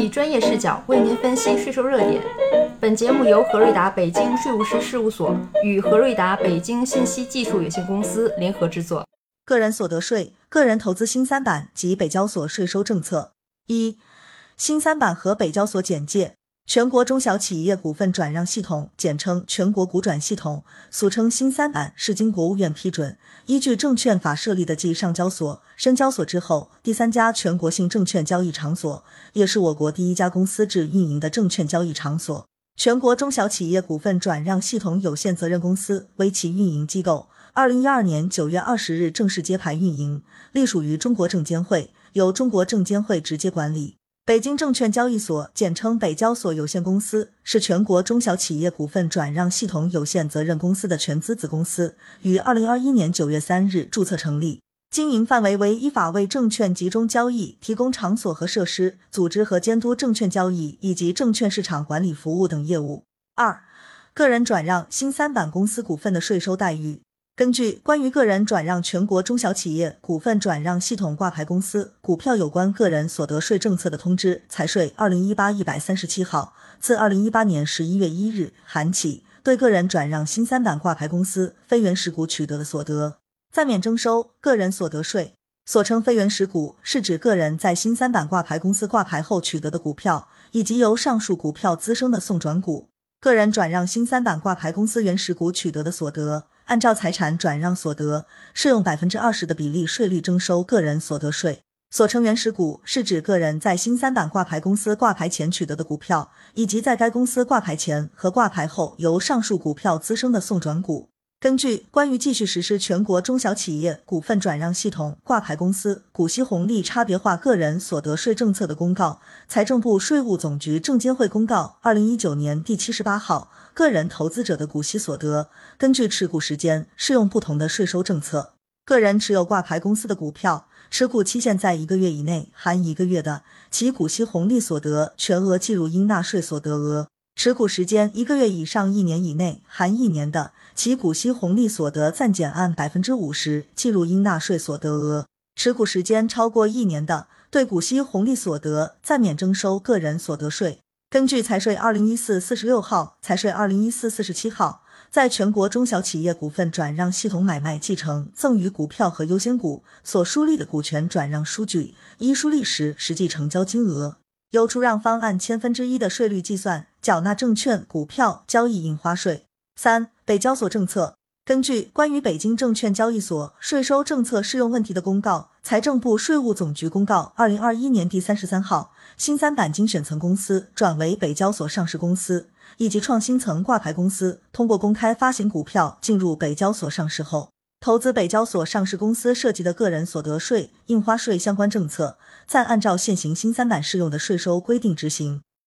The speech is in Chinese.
以专业视角为您分析税收热点。本节目由何瑞达北京税务师事务所与何瑞达北京信息技术有限公司联合制作。个人所得税、个人投资新三板及北交所税收政策。一、新三板和北交所简介。全国中小企业股份转让系统，简称全国股转系统，俗称新三板，是经国务院批准，依据证券法设立的继上交所、深交所之后第三家全国性证券交易场所，也是我国第一家公司制运营的证券交易场所。全国中小企业股份转让系统有限责任公司为其运营机构，二零一二年九月二十日正式揭牌运营，隶属于中国证监会，由中国证监会直接管理。北京证券交易所，简称北交所有限公司，是全国中小企业股份转让系统有限责任公司的全资子公司，于二零二一年九月三日注册成立，经营范围为依法为证券集中交易提供场所和设施，组织和监督证券交易以及证券市场管理服务等业务。二、个人转让新三板公司股份的税收待遇。根据《关于个人转让全国中小企业股份转让系统挂牌公司股票有关个人所得税政策的通知（财税二零一八一百三十七号），自二零一八年十一月一日含起，对个人转让新三板挂牌公司非原始股取得的所得，暂免征收个人所得税。所称非原始股，是指个人在新三板挂牌公司挂牌后取得的股票，以及由上述股票滋生的送转股。个人转让新三板挂牌公司原始股取得的所得。按照财产转让所得适用百分之二十的比例税率征收个人所得税。所称原始股，是指个人在新三板挂牌公司挂牌前取得的股票，以及在该公司挂牌前和挂牌后由上述股票滋生的送转股。根据《关于继续实施全国中小企业股份转让系统挂牌公司股息红利差别化个人所得税政策的公告》，财政部、税务总局、证监会公告二零一九年第七十八号，个人投资者的股息所得，根据持股时间适用不同的税收政策。个人持有挂牌公司的股票，持股期限在一个月以内（含一个月的），其股息红利所得全额计入应纳税所得额。持股时间一个月以上一年以内（含一年的），其股息红利所得暂减按百分之五十计入应纳税所得额；持股时间超过一年的，对股息红利所得暂免征收个人所得税。根据财税二零一四四十六号、财税二零一四四十七号，在全国中小企业股份转让系统买卖、继承、赠与股票和优先股所书立的股权转让数据，依书立时实际成交金额。由出让方按千分之一的税率计算缴纳证券股票交易印花税。三、北交所政策。根据《关于北京证券交易所税收政策适用问题的公告》，财政部、税务总局公告二零二一年第三十三号，新三板精选层公司转为北交所上市公司，以及创新层挂牌公司通过公开发行股票进入北交所上市后。投资北交所上市公司涉及的个人所得税、印花税相关政策，暂按照现行新三板适用的税收规定执行。